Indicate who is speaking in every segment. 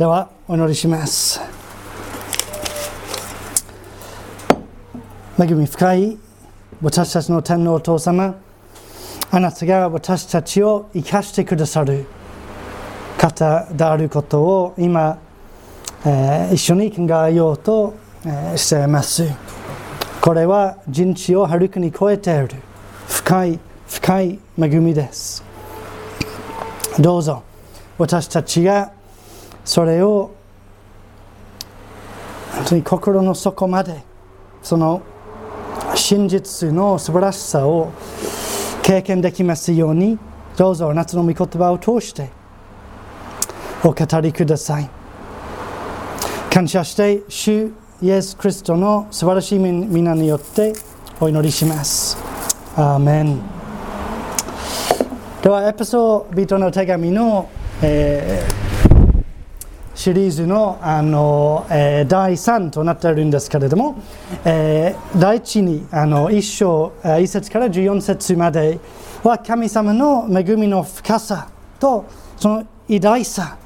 Speaker 1: ではお祈りします。恵み深い私たちの天皇お父様あなたが私たちを生かしてくださる方であることを今、えー、一緒に考えようと、えー、しています。これは人知をはるかに超えている深い深い恵みです。どうぞ私たちがそれを本当に心の底までその真実の素晴らしさを経験できますようにどうぞ夏の御言葉を通してお語りください。感謝して主イエス・クリストの素晴らしい皆によってお祈りします。アーメン。ではエピソードの手紙の、えーシリーズのあの、えー、第3となっているんですけれども、えー、第一にあの1章1節から14節までは神様の恵みの深さとその偉大さ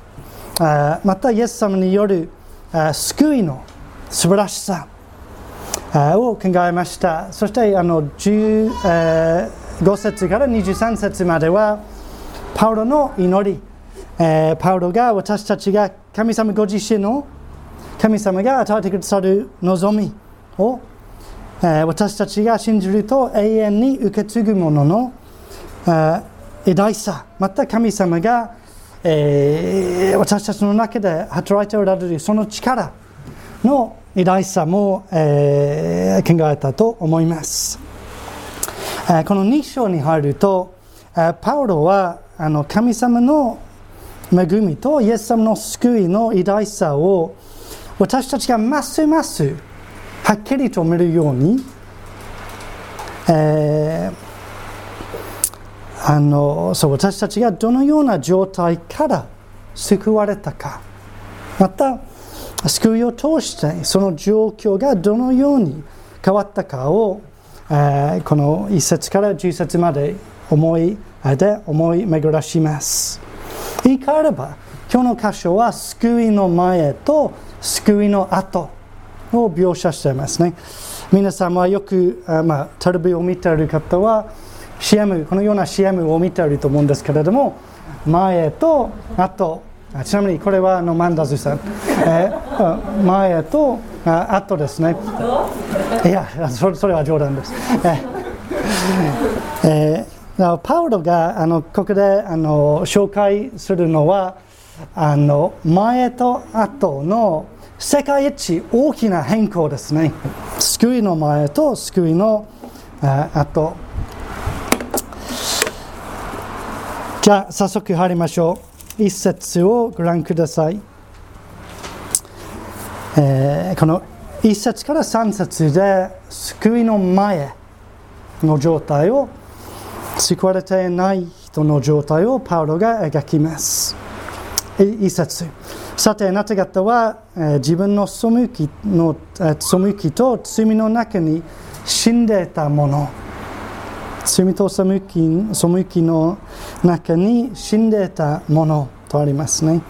Speaker 1: あまたイエス様によるあ救いの素晴らしさを考えました。そしてあの15節から23節まではパウロの祈りえー、パウロが私たちが神様ご自身の神様が与えてくださる望みを、えー、私たちが信じると永遠に受け継ぐものの、え、偉大さまた神様が、えー、私たちの中で働いておられるその力の偉大さも、えー、考えたと思います、えー、この2章に入ると、えー、パウロはあの神様の恵みとイエス様の救いの偉大さを私たちがますますはっきりと見るように、えー、あのそう私たちがどのような状態から救われたかまた救いを通してその状況がどのように変わったかを、えー、この1節から10節まで思いで思い巡らします。言い換えれば今日の箇所は救いの前と救いの後を描写していますね。皆さんはよくあ、まあ、テレビを見ている方は CM このような CM を見ていると思うんですけれども前と後。ちなみにこれはあのマンダズさん、えー、前とあ後ですね。いやそれそれは冗談です、ええーパウロがあのここであの紹介するのはあの前と後の世界一大きな変更ですね。救いの前と救いの後。じゃあ早速入りましょう。一節をご覧ください、えー、この一節から三節で救いの前の状態を救われていない人の状態をパウロが描きます。一節さて、あなた方は、えー、自分の背きの、えー、背きと罪の中に死んでいたもの、罪と背き背きの中に死んでいたものとありますね。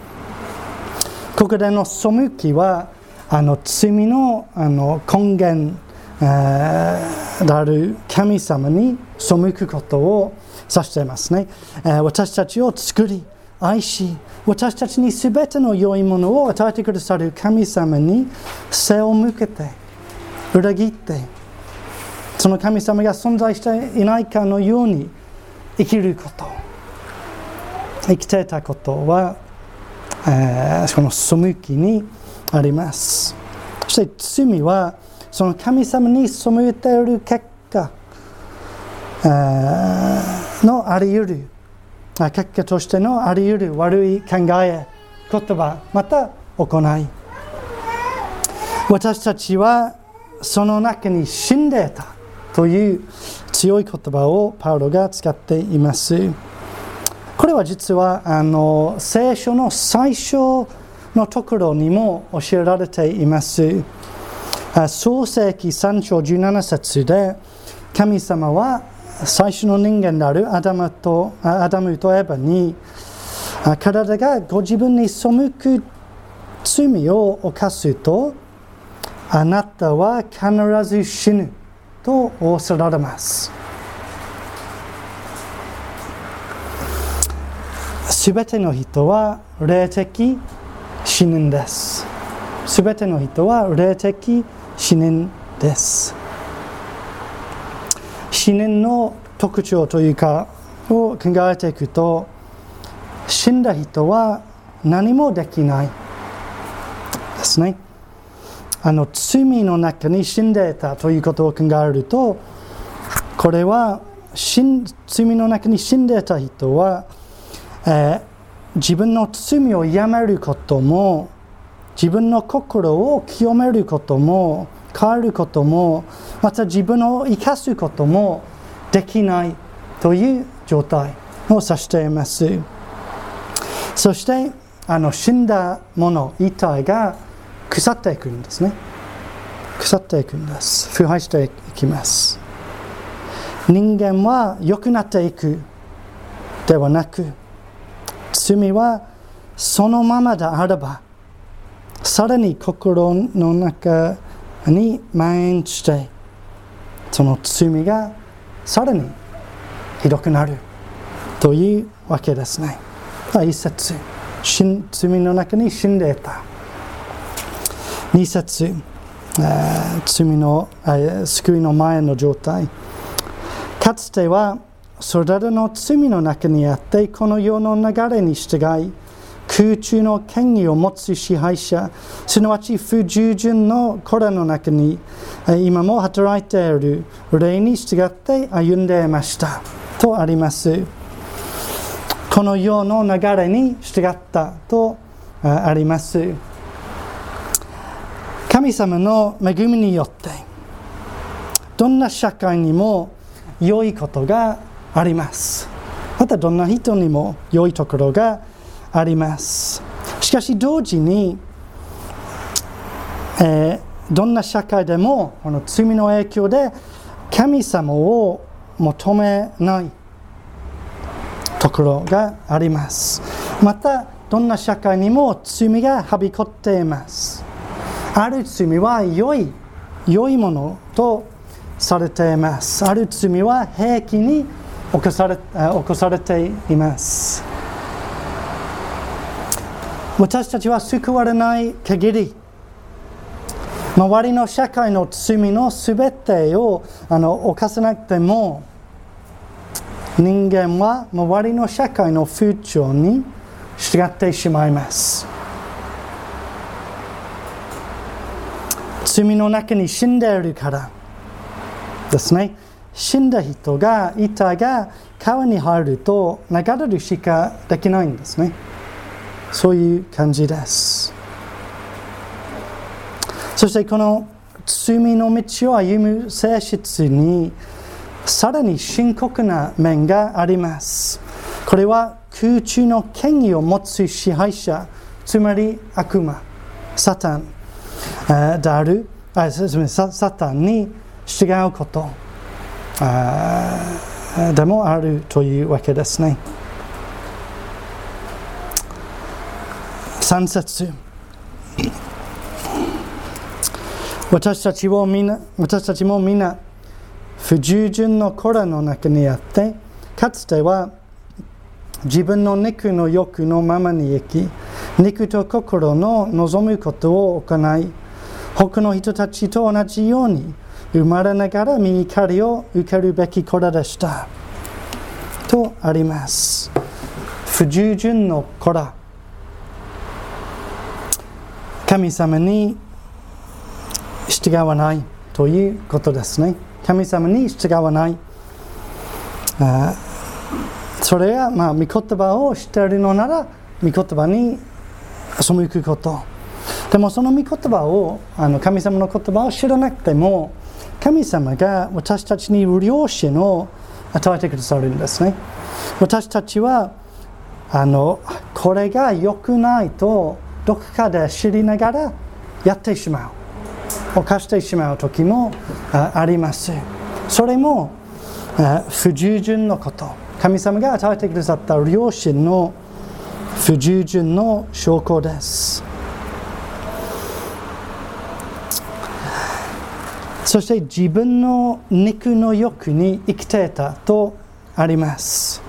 Speaker 1: ここでの背きは、あの罪のあの根源である神様に背くことを指していますね。私たちを作り、愛し、私たちにすべての良いものを与えてくださる神様に背を向けて、裏切って、その神様が存在していないかのように生きること、生きていたことは、えー、この背きにあります。そして罪は、その神様に背いている結果のあり得る結果としてのあり得る悪い考え言葉また行い。私たちはその中に死んでいたという強い言葉をパウロが使っています。これは実はあの聖書の最初のところにも教えられています。創世紀3章17節で神様は最初の人間であるアダムとアダムとエバに体がご自分に背く罪を犯すとあなたは必ず死ぬと仰せられます。すべての人は霊的死ぬんです。すべての人は霊的死ぬです。死ぬの特徴というかを考えていくと死んだ人は何もできないですね。あの罪の中に死んでいたということを考えるとこれは罪の中に死んでいた人は、えー、自分の罪をやめることも自分の心を清めることも変わることもまた自分を生かすこともできないという状態を指しています。そしてあの死んだもの遺体が腐っていくんですね。腐っていくんです。腐敗していきます。人間は良くなっていくではなく罪はそのままであればさらに心の中に蔓延してその罪がさらにひどくなるというわけですね。一節罪の中に死んでいた。二節罪の救いの前の状態。かつてはそれらの罪の中にあってこの世の流れに従い空中の権威を持つ支配者すなわち不従順の子らの中に今も働いている霊に従って歩んでいましたとあります。この世の流れに従ったとあります。神様の恵みによってどんな社会にも良いことがあります。またどんな人にも良いところがありますあります。しかし同時に、えー、どんな社会でもこの罪の影響で神様を求めないところがあります。またどんな社会にも罪がはびこっています。ある罪は良い良いものとされています。ある罪は平気に起こされ起こされています。私たちは救われない限り周りの社会の罪のすべてをあの犯さなくても人間は周りの社会の風潮に従ってしまいます。罪の中に死んでいるから。ですね。死んだ人がいたが川に入ると流れるしかできないんですね。そういう感じです。そしてこの罪の道を歩む性質にさらに深刻な面があります。これは空中の権威を持つ支配者つまり悪魔サタンであるあすみませんサタンに従うことでもあるというわけですね。3節私たちをみんな私たちもみんな不従順の子らの中にあってかつては自分の肉の欲のままに生き肉と心の望むことを行い他の人たちと同じように生まれながら身怒りを受けるべき子らでした。とあります。不従順の子ら。神様に従わないということですね。神様に従わない。あそれはまあ御言葉を知っているのなら御言葉に背くこと。でもその御言葉をあの神様の言葉を知らなくても神様が私たちに良心を与えてくださるんですね。私たちはあのこれが良くないとどこかで知りながらやってしまう。犯してしまう時もあります。それも不従順のこと。神様が与えてくださった両親の不従順の証拠です。そして自分の肉の欲に生きていたとあります。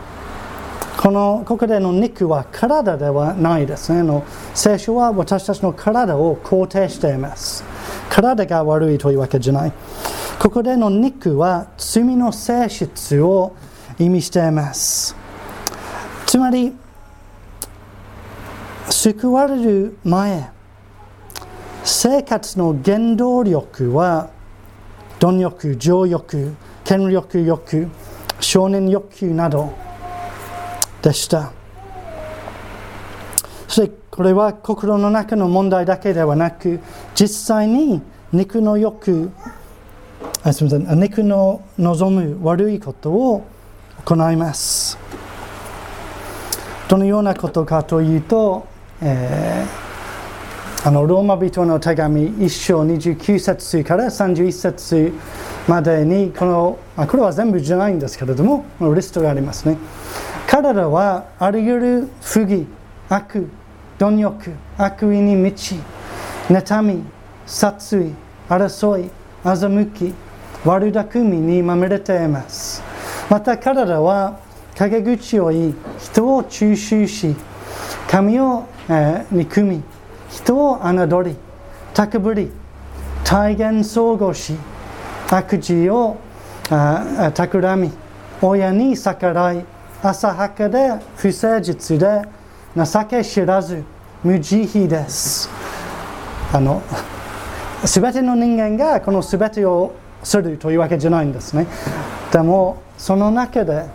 Speaker 1: このここでの肉は体ではないですね。の聖書は私たちの体を肯定しています。体が悪いというわけじゃない。ここでの肉は罪の性質を意味しています。つまり救われる前生活の原動力は貪欲、情欲、権力欲、少年欲求など。でした。そしてこれは心の中の問題だけではなく、実際に肉の欲、あすみません肉の望む悪いことを行います。どのようなことかというと、えーあのローマ人の手紙1章29節から31節までにこのこれは全部じゃないんですけれどもリストがありますね彼らはあらゆる不義悪貪欲悪意に満ち妬み殺意争い欺き悪巧みにまみれています。また彼らは陰口を言い人を中傷し神を、えー、憎み人を侮り高ぶり体現相互し悪事をあ企み親に逆らい浅はかで不誠実で情け知らず無慈悲ですあの全ての人間がこの全てをするというわけじゃないんですねでもその中で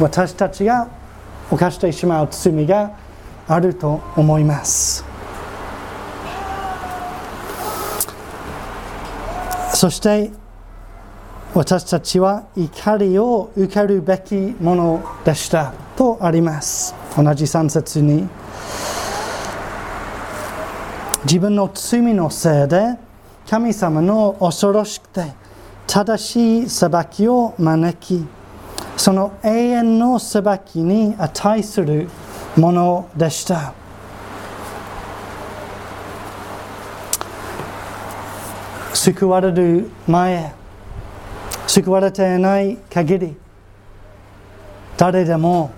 Speaker 1: 私たちが犯してしまう罪があると思いますそして私たちは怒りを受けるべきものでしたとあります。同じ3節に自分の罪のせいで神様の恐ろしくて正しい裁きを招きその永遠の裁きに値するものでした。救われる前救われていない限り誰でも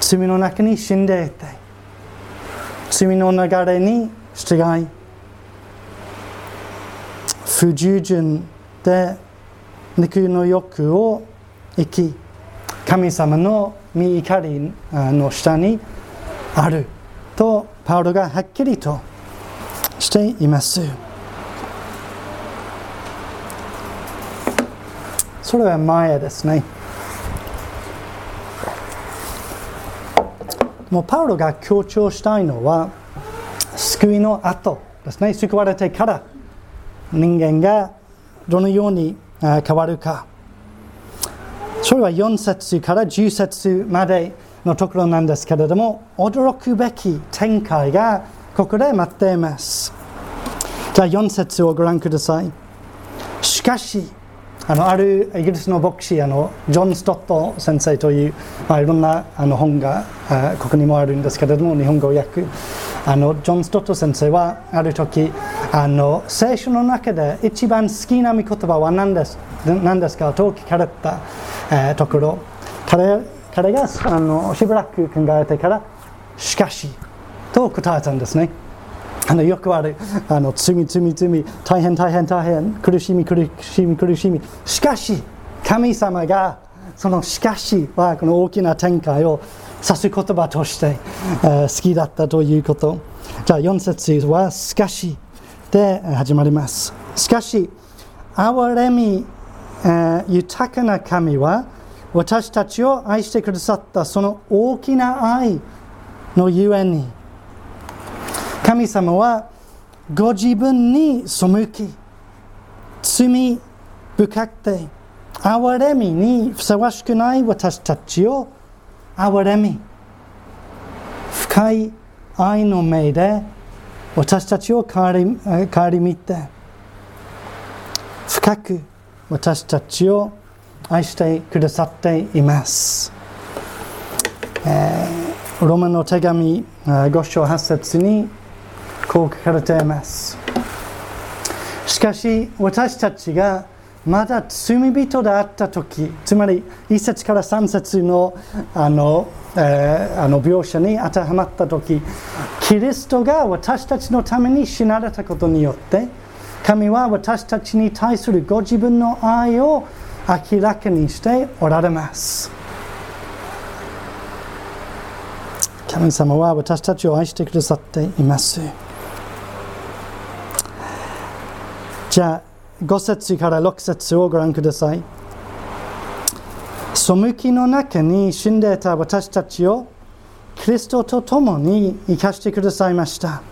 Speaker 1: 罪の中に死んでいて罪の流れに従い不従順で肉の欲を生き神様の御怒りの下にあるとパウロがはっきりとしています。それは前ですね。もうパウロが強調したいのは救いの後ですね。救われてから人間がどのように変わるか。それは4節から10節までのところなんですけれども驚くべき展開がここで待っています。じゃあ4節をご覧ください。しかしあのあるイギリスの牧師あのジョン・ストット先生という、まあ、いろんなあの本があここにもあるんですけれども日本語訳。あのジョン・ストット先生はある時あの聖書の中で一番好きな御言葉は何です？何ですか？と聞かれた、えー、ところ。彼彼があのしばらく考えてからしかしと答えたんですね。あのよくあるあの罪罪罪大変大変大変。苦しみ苦しみ苦しみ。しかし神様がそのしかしはこの大きな展開を指す言葉として、えー、好きだったということ。じゃあ4節はしかし。で始まります。しかし憐れみ、えー、豊かな神は私たちを愛してくださったその大きな愛のゆえに神様はご自分に背き罪深くて憐れみにふさわしくない私たちを憐れみ深い愛の目で私たちを顧みみて深く私たちを愛してくださっています、えー、ローマの手紙5章8節にこう書かれています。しかし私たちがまだ罪人であった時つまり1節から3節のあの、えー、あの描写に当てはまった時キリストが私たちのために死なれたことによって神は私たちに対するご自分の愛を明らかにしておられます。神様は私たちを愛してくださっています。じゃあ5節から6節をご覧ください。背きの中に死んでいた私たちをキリストと共に生かしてくださいました。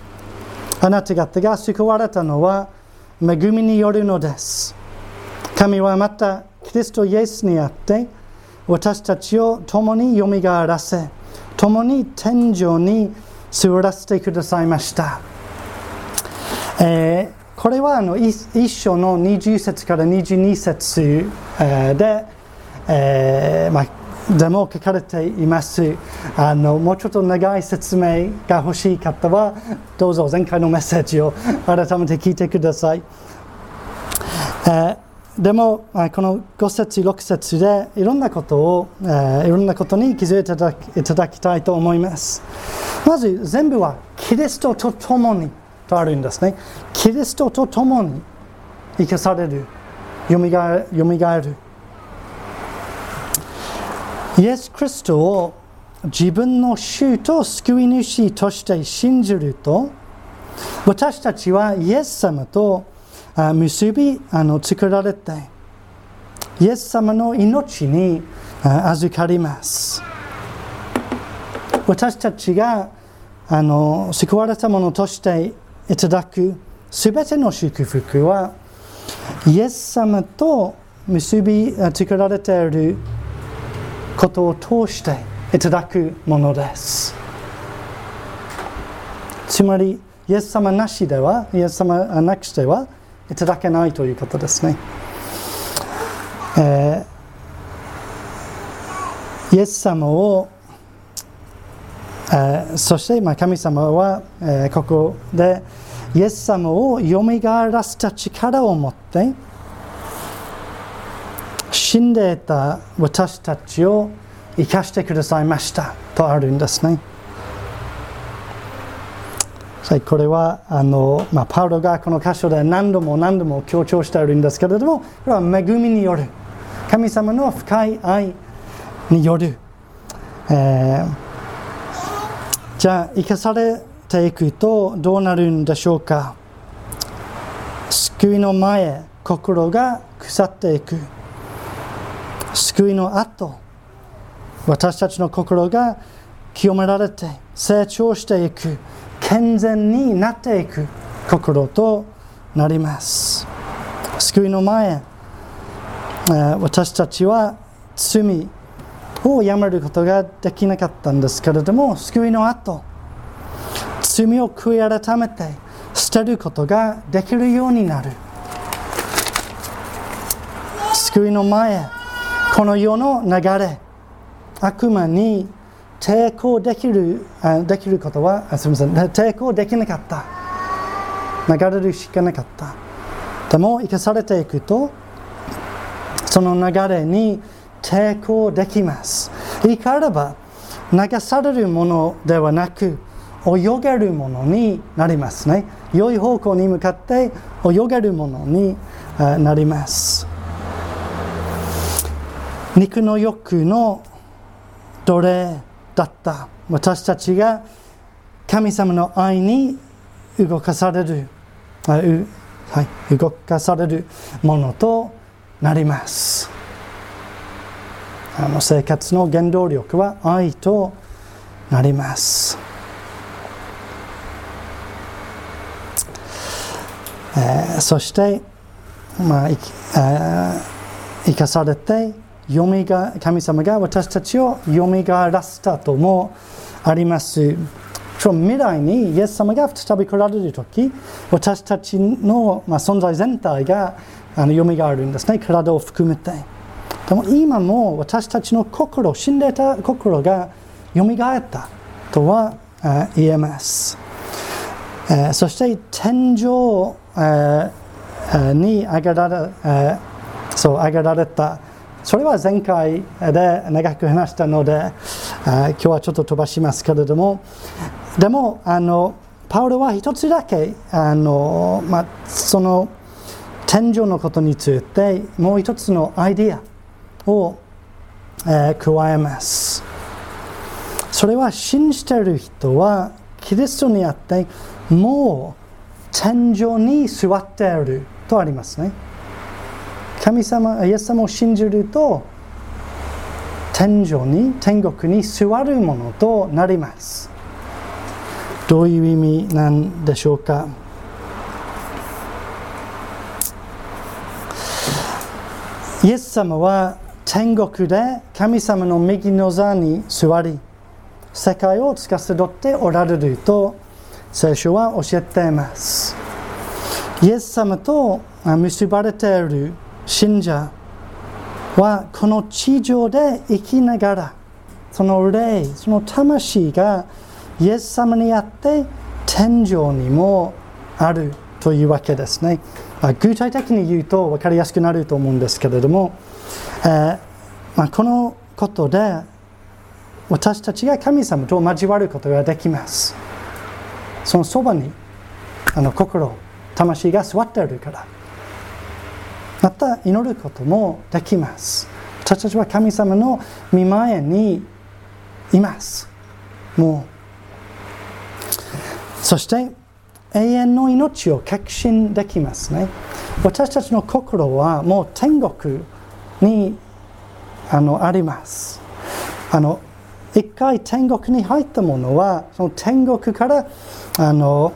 Speaker 1: あなた方が救われたのは恵みによるのです。神はまたキリストイエスにあって私たちを共によみがえらせ共に天井に座らせてくださいました。えーこれはあの一章の20節から22節で、えーまあ、でも書かれています。あのもうちょっと長い説明が欲しい方はどうぞ前回のメッセージを改めて聞いてください、えー、でもこの5節6節でいろんなことを、えー、いろんなことに気づいていただきたいと思います。まず全部はキリストと共に。とあるんですね。キリストと共に生かされる、よみがえる。イエス・キリストを自分の主と救い主として信じると、私たちはイエス様と結びあの作られて、イエス様の命に預かります。私たちがあの救われたものとしていただくすべての祝福はイエス様と結び作られていることを通していただくものです。つまりイエス様なしではイエス様なくしてはいただけないということですね、えー、イエス様をえそして、まあ、神様は、えここでイエス様をよみがえらせた力を持って死んでいた私たちを生かしてくださいましたとあるんですね。これはあの、まあ、パウロがこの箇所で何度も何度も強調しているんですけれどもこれは恵みによる神様の深い愛による、えーじゃあ生かされていくとどうなるんでしょうか？救いの前心が腐っていく。救いの後私たちの心が清められて成長していく。健全になっていく。心となります。救いの前私たちは罪をやめることができなかったんですけれども救いの後罪を悔い改めて捨てることができるようになる。救いの前この世の流れ悪魔に抵抗できるできることはすみません。抵抗できなかった。流れるしかなかった。でも生かされていくとその流れに抵抗できます。言い換えれば、流されるものではなく、泳げるものになりますね。良い方向に向かって泳げるものになります。肉の欲の奴隷だった私たちが神様の愛に動かされる、はい、動かされるものとなります。あの生活の原動力は愛となります。えー、そして、まあえー、生かされてよみが神様が私たちをよみがえらせたともあります。未来にイエス様が再び来られる時私たちの、まあ、存在全体があの蘇るんですね体を含めて。でも今も私たちの心、死んでた心が蘇ったとは言えます。そして天井、に上げられ,、え、そう上げられた。それは前回で長く話したので、今日はちょっと飛ばしますけれども。でもあのパウロは一つだけあの、まあ、その天井のことについてもう一つのアイディアを、えー、加えます。それは信じている人はキリストにあってもう天井に座っているとありますね。神様イエス様を信じると天井に天国に座るものとなります。どういう意味なんでしょうか？イエス様は天国で神様の右の座に座り世界を司っておられると聖書は教えています。イエス様と結ばれている信者はこの地上で生きながらその霊その魂がイエス様にあって天井にもあるというわけですね。具体的に言うと分かりやすくなると思うんですけれども、えー、まあ、このことで私たちが神様と交わることができます。そのそばにあの心魂が座っているからまた祈ることもできます。私たちは神様の見前にいます。もうそして永遠の命を確信できますね。私たちの心はもう天国にあのあります。あの一回天国に入ったものはその天国からあの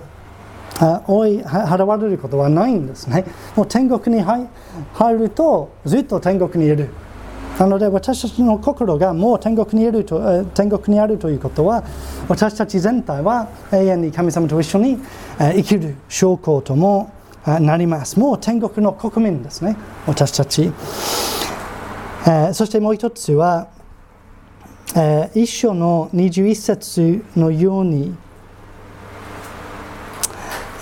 Speaker 1: 追い払われることはないんですね。もう天国に入るとずっと天国にいる。なので私たちの心がもう天国にいると天国にあるということは私たち全体は永遠に神様と一緒に生きる証拠ともなります。もう天国の国民ですね。私たち。そしてもう一つは一章の21節のように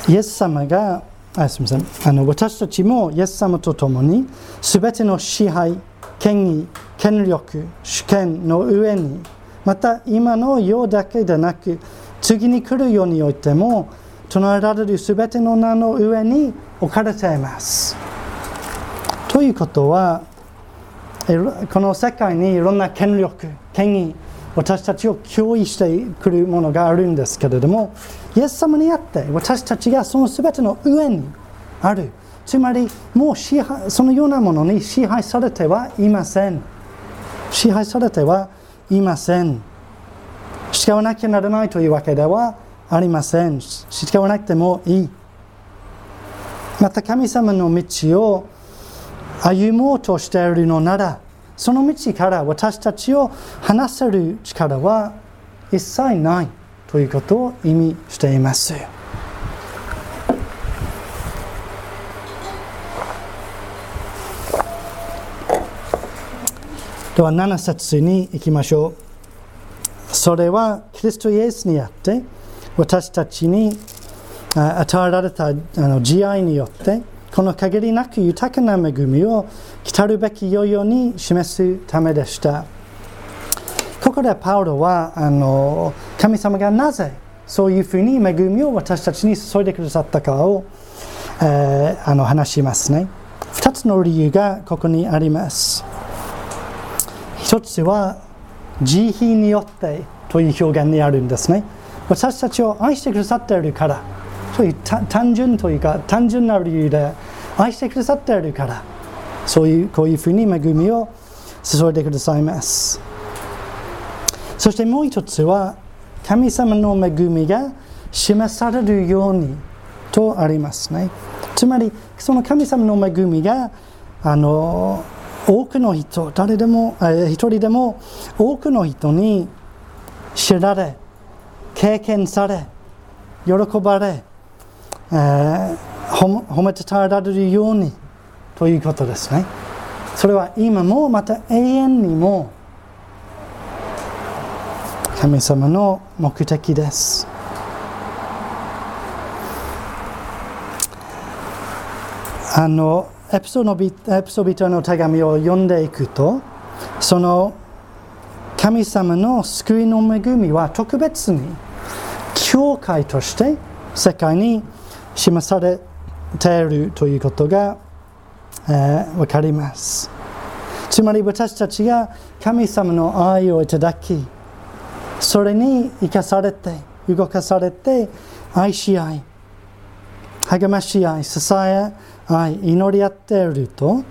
Speaker 1: イエス様があすみませんあの私たちもイエス様と共にすべての支配権威権力主権の上にまた今の世だけでなく次に来る世においても唱えられるすべての名の上に置かれていますということはこの世界にいろんな権力権威私たちを脅威してくるものがあるんですけれどもイエス様にあって私たちがその全ての上にある。つまりもう支配そのようなものに支配されてはいません。支配されてはいません。従わなきゃならないというわけではありません。従わなくてもいい。また神様の道を歩もうとしているのならその道から私たちを離せる力は一切ない。ということを意味しています。では7節に行きましょう。それはキリストイエスにあって私たちに与えられた慈愛によってこの限りなく豊かな恵みを来るべき世々に示すためでした。ここでパウロはあの神様がなぜそういうふうに恵みを私たちに注いでくださったかを、えー、あの話しますね。2つの理由がここにあります。1つは慈悲によってという表現にあるんですね。私たちを愛してくださっているからという単純というか単純な理由で愛してくださっているからそういうこういうふうに恵みを注いでくださいます。そしてもう一つは神様の恵みが示されるようにとありますね。つまりその神様の恵みがあの多くの人誰でも一人でも多くの人に知られ経験され喜ばれ、えー、褒めてたえられるようにということですね。それは今もまた永遠にも神様の目的です。あのエピソードエピソビトの手紙を読んでいくとその神様の救いの恵みは特別に教会として世界に示されているということが、えー、分かりますつまり私たちが神様の愛をいただきそれに生かされて動かされて愛し合い励まし合い支え合い祈り合っていると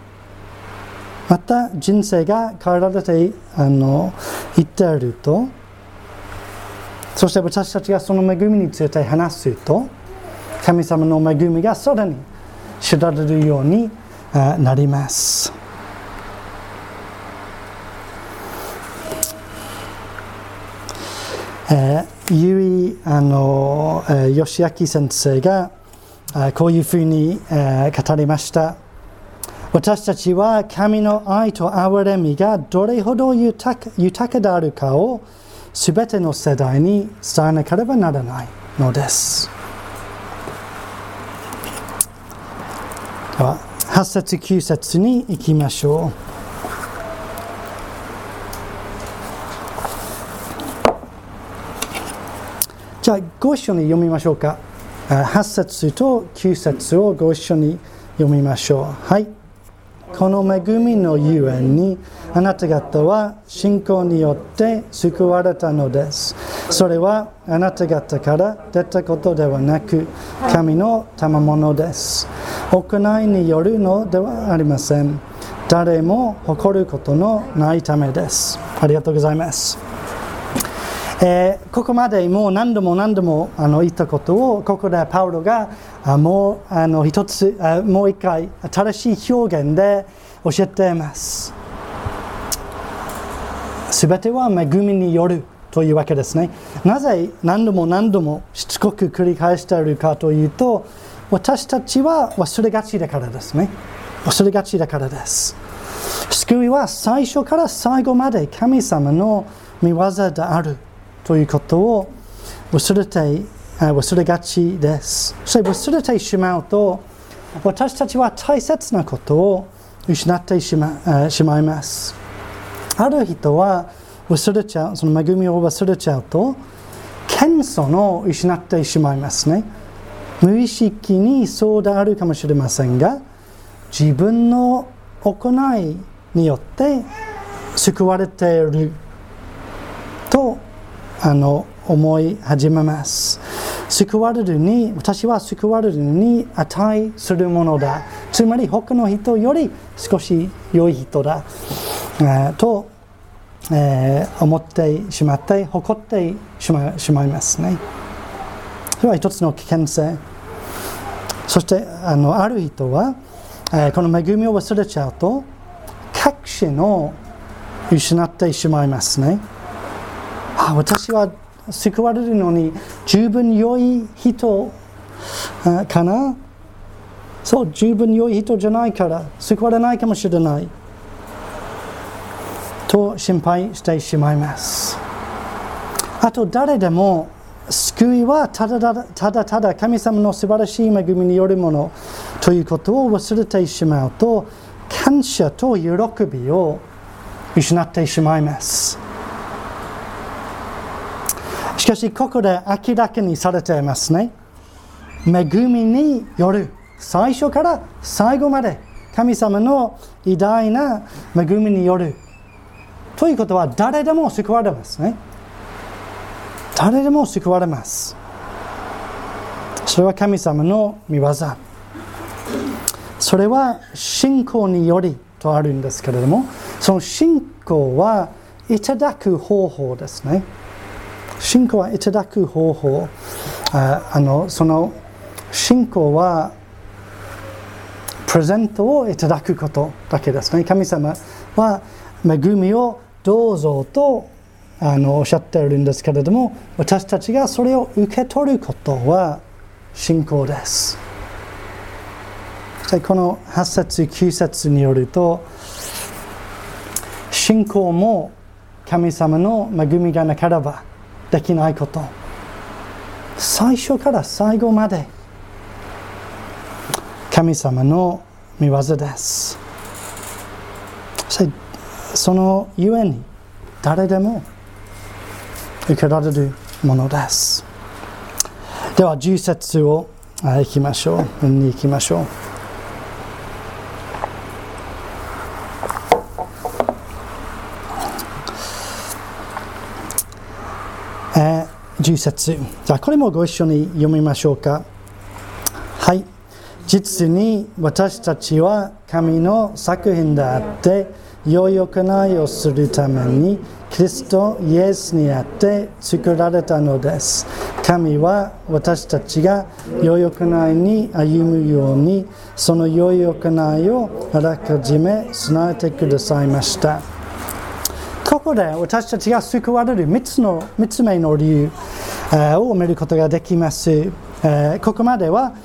Speaker 1: また人生が変えられてあのいっているとそして私たちがその恵みについて話すと神様の恵みがさらに知られるようになります。えー、ゆいあの、えー、吉明先生が、こういうふうに、えー、語りました。私たちは神の愛と憐れみがどれほど豊か豊かであるかをすべての世代に伝えなければならないのです。では8節9節に行きましょう。じゃあご一緒に読みましょうか。8節と9節をご一緒に読みましょう。はい。この恵みのゆえにあなた方は信仰によって救われたのです。それはあなた方から出たことではなく神の賜物です。行いによるのではありません。誰も誇ることのないためです。ありがとうございます。えー、ここまでもう何度も何度もあの言ったことをここでパウロがあもうあの一つあもう一回新しい表現で教えています。すべては恵みによるというわけですね。なぜ何度も何度もしつこく繰り返しているかというと私たちは忘れがちだからですね。忘れがちだからです。救いは最初から最後まで神様の見業である。ということを忘れて忘れがちです。そして忘れてしまうと私たちは大切なことを失ってしましまいます。ある人は忘れちゃう、その恵みを忘れちゃうと、謙遜を失ってしまいますね。無意識にそうであるかもしれませんが、自分の行いによって救われているとあの思い始めます。救われるに、私は救われるに値するものだ。つまり他の人より少し良い人だ。えー、と、えー、思ってしまって、誇ってしましまいますね。それは一つの危険性。そしてあのある人は、えー、この恵みを忘れちゃうと、確信を失ってしまいますね。あ私は救われるのに十分良い人かな？そう十分良い人じゃないから救われないかもしれない。と心配してしまいます。あと誰でも救いはただただただ神様の素晴らしい恵みによるものということを忘れてしまうと感謝と喜びを失ってしまいます。かしここで明らかにされていますね。恵みによる最初から最後まで神様の偉大な恵みによる。ということは誰でも救われますね。誰でも救われます。それは神様の御業。それは信仰によりとあるんですけれどもその信仰はいただく方法ですね。信仰はいただく方法。ああのその信仰はプレゼントをいただくことだけですね。神様は恵みをどうぞとあのおっしゃっているんですけれども私たちがそれを受け取ることは信仰です。この8節9節によると信仰も神様の恵みがなければできないこと。最初から最後まで。神様の見業です。そのゆえに誰でも受けられるものです。では10節をいきましょう。に行きましょうえー、10節じゃあこれもご一緒に読みましょうか。はい。実に私たちは神の作品であって良い行いをするためにキリストイエスにあって作られたのです。神は私たちが良い行いに歩むようにその良い行いをあらかじめ備えてくださいました。ここで私たちが救われる3つの3つ目の理由を見ることができます。ここまでは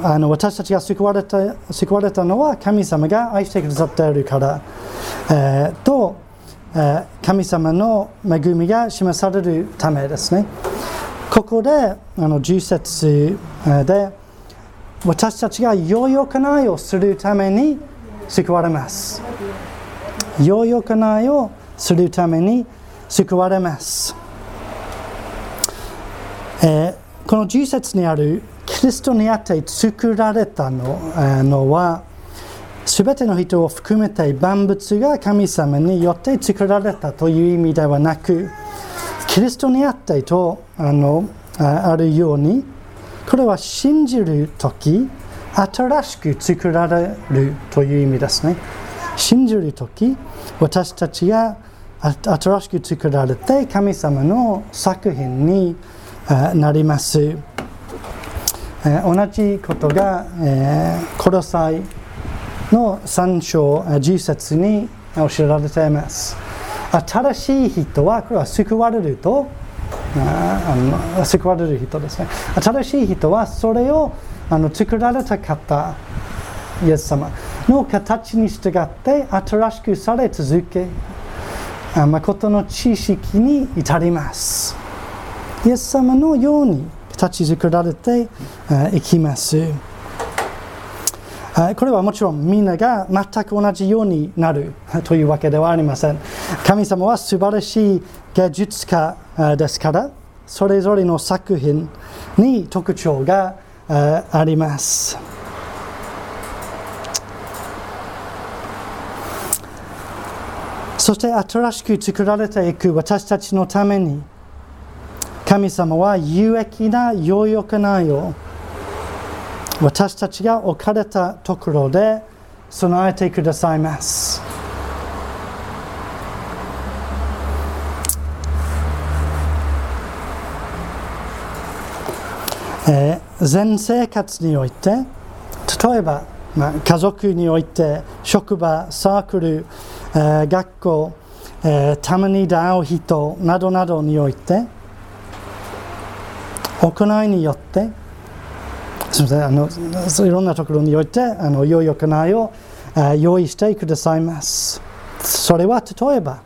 Speaker 1: あの私たちが救われた救われたのは神様が愛してくださっているから、えー、と、え、神様の恵みが示されるためですね。ここであの10節で私たちが良い行いをするために救われます。良い行いをするために救われます、えー、この10節にあるキリストにあって作られたののは全ての人を含めて万物が神様によって作られたという意味ではなくキリストにあってとあのあるようにこれは信じる時新しく作られるという意味ですね。信じる時私たちが新しく作られて神様の作品になります。同じことが、えー、コロサイの3章10節に教えられています。新しい人はこれは救われるとあの救われる人ですね。新しい人はそれをあの作られた方イエス様。の形に従って新しくされ続け誠の知識に至りますイエス様のように形作られていきます。これはもちろんみんなが全く同じようになるというわけではありません。神様は素晴らしい芸術家ですから、それぞれの作品に特徴があります。そして新しく作られていく私たちのために神様は有益な良い行いを私たちが置かれたところで備えてくださいます。えー、全生活において例えば、まあ、家族において職場サークル、えー、学校、えー、たまに出会う人などなどにおいて行いによってすみませんあのいろんなところにおいてあの良い行いを用意してくださいます。それは例えば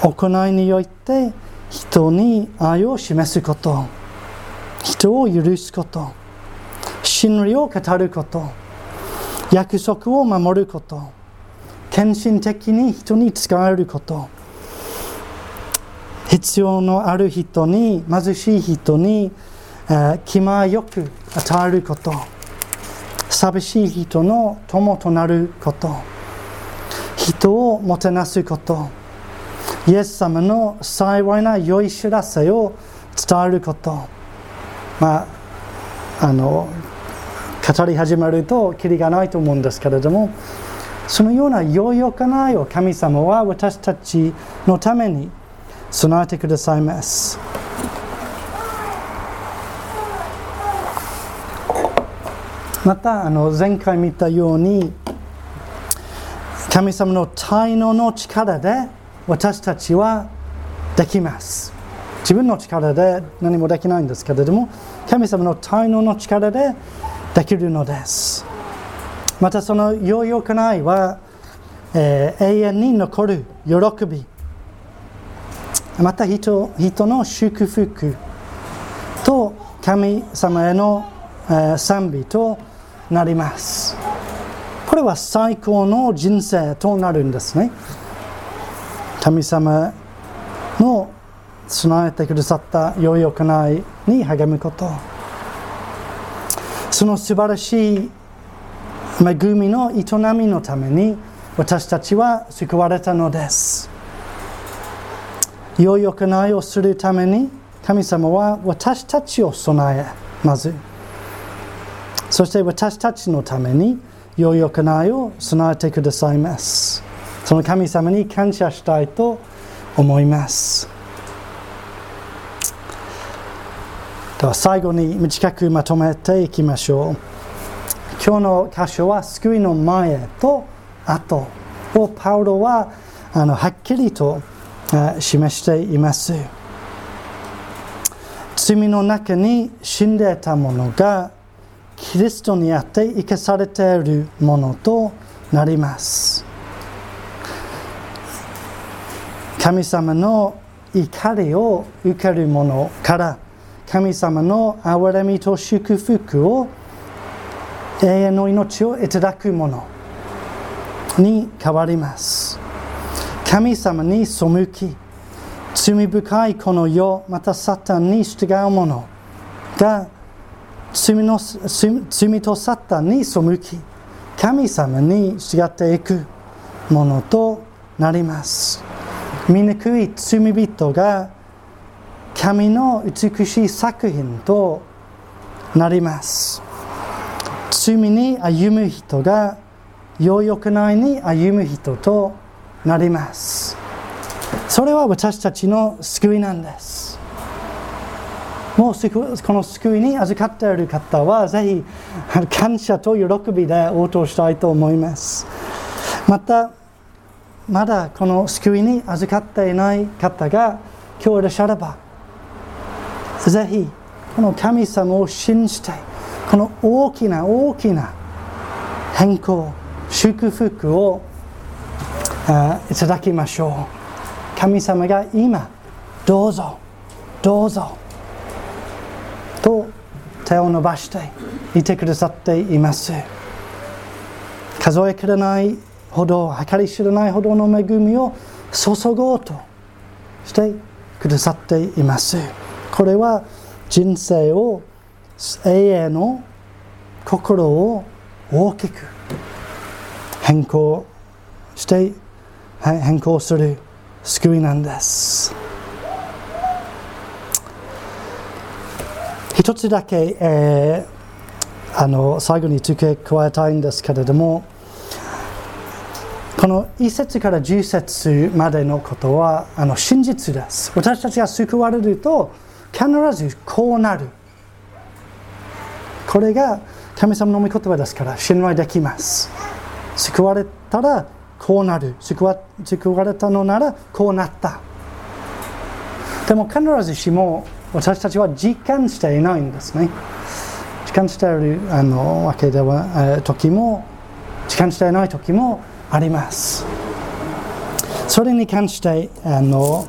Speaker 1: 行いにおいて人に愛を示すこと人を許すこと真理を語ること約束を守ること献身的に人に使えること。必要のある人に貧しい人に、えー、気前よく与えること。寂しい人の友となること。人をもてなすこと。イエス様の幸いな良い知らせを伝えること。まああの語り始めるときりがないと思うんですけれどもそのような良い行いを神様は私たちのために備えてくださいます。またあの前回見たように神様の才能の力で私たちはできます自分の力で何もできないんですけれども神様の才能の力でできるのですまたその良い行いは、えー、永遠に残る喜び。また人人の祝福と神様への賛美となります。これは最高の人生となるんですね。神様の備えてくださった良い行いに励むこと。その素晴らしい恵みの営みのために私たちは救われたのです。良い行いをするために神様は私たちを備えまず。そして私たちのために良い行いを備えてくださいます。その神様に感謝したいと思います。では最後に短くまとめていきましょう。今日の箇所は救いの前と後をパウロはあのはっきりと示しています。罪の中に死んでいたものがキリストにあって生かされているものとなります。神様の怒りを受ける者から神様の憐れみと祝福を永遠の命をいただく者に変わります。神様に背き罪深いこの世またサタンに従う者が罪の罪とサタンに背き神様に従っていくものとなります。醜い罪人が神の美しい作品となります。罪に歩む人が良い行いに歩む人となります。それは私たちの救いなんです。もうこの救いに預かっている方はぜひ感謝と喜びで応答したいと思います。またまだこの救いに預かっていない方が今日いらっしゃればぜひこの神様を信じてこの大きな大きな変更祝福をいただきましょう。神様が今どうぞどうぞと手を伸ばしていてくださっています。数えきれないほど計り知らないほどの恵みを注ごうとしてくださっています。これは人生を永遠の心を大きく変更して変更する救いなんです一つだけ、えー、あの最後に付け加えたいんですけれどもこの1節から10節までのことはあの真実です。私たちが救われると必ずこうなる。これが神様の御言葉ですから信頼できます。救われたらこうなる救わ。救われたのならこうなった。でも必ずしも私たちは実感していないんですね。実感しているあのわけでは、えー、時も、実感していない時もありますそれに関してあの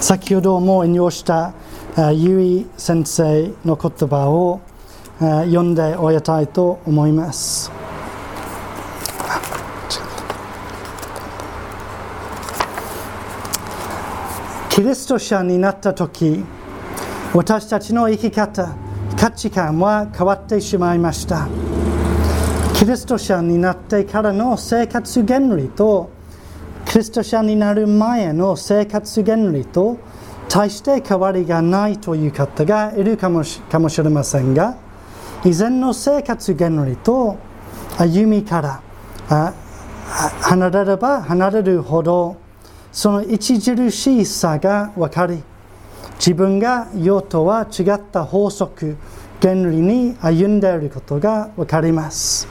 Speaker 1: 先ほども引用したゆい先生の言葉を読んで終えたいと思います。キリスト者になった時私たちの生き方価値観は変わってしまいました。キリスト者になってからの生活原理とキリスト者になる前の生活原理と大して変わりがないという方がいるかもかもしれませんが以前の生活原理と歩みから離れれば離れるほどその著しいさが分かり自分が世とは違った法則原理に歩んでいることが分かります。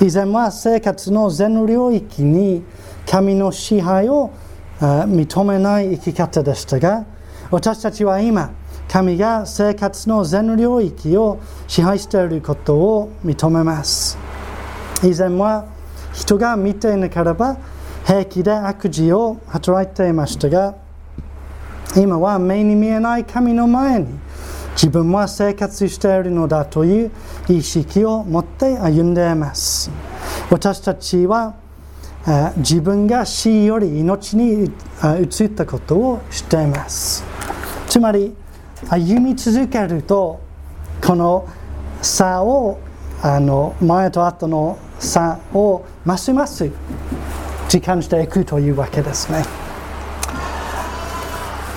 Speaker 1: 以前は生活の全領域に神の支配を認めない生き方でしたが私たちは今神が生活の全領域を支配していることを認めます。以前は人が見ていなければ平気で悪事を働いていましたが今は目に見えない神の前に自分は生活しているのだという意識を持って歩んでいます。私たちは自分が死より命に移ったことを知っています。つまり歩み続けるとこの差をあの前と後の差をますます時間していくというわけですね。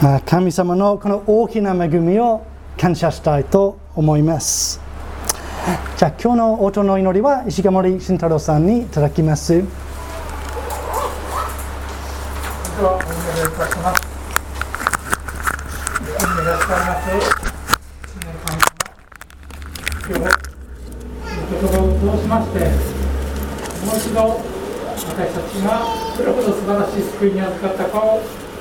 Speaker 1: まあ、神様のこの大きな恵みを感謝したいと思います。じゃあ今日の音の祈りは石森慎太郎さんにいただきます。
Speaker 2: 今日言葉を通しましての私たちがどれほど素晴らしい救いに預かったかを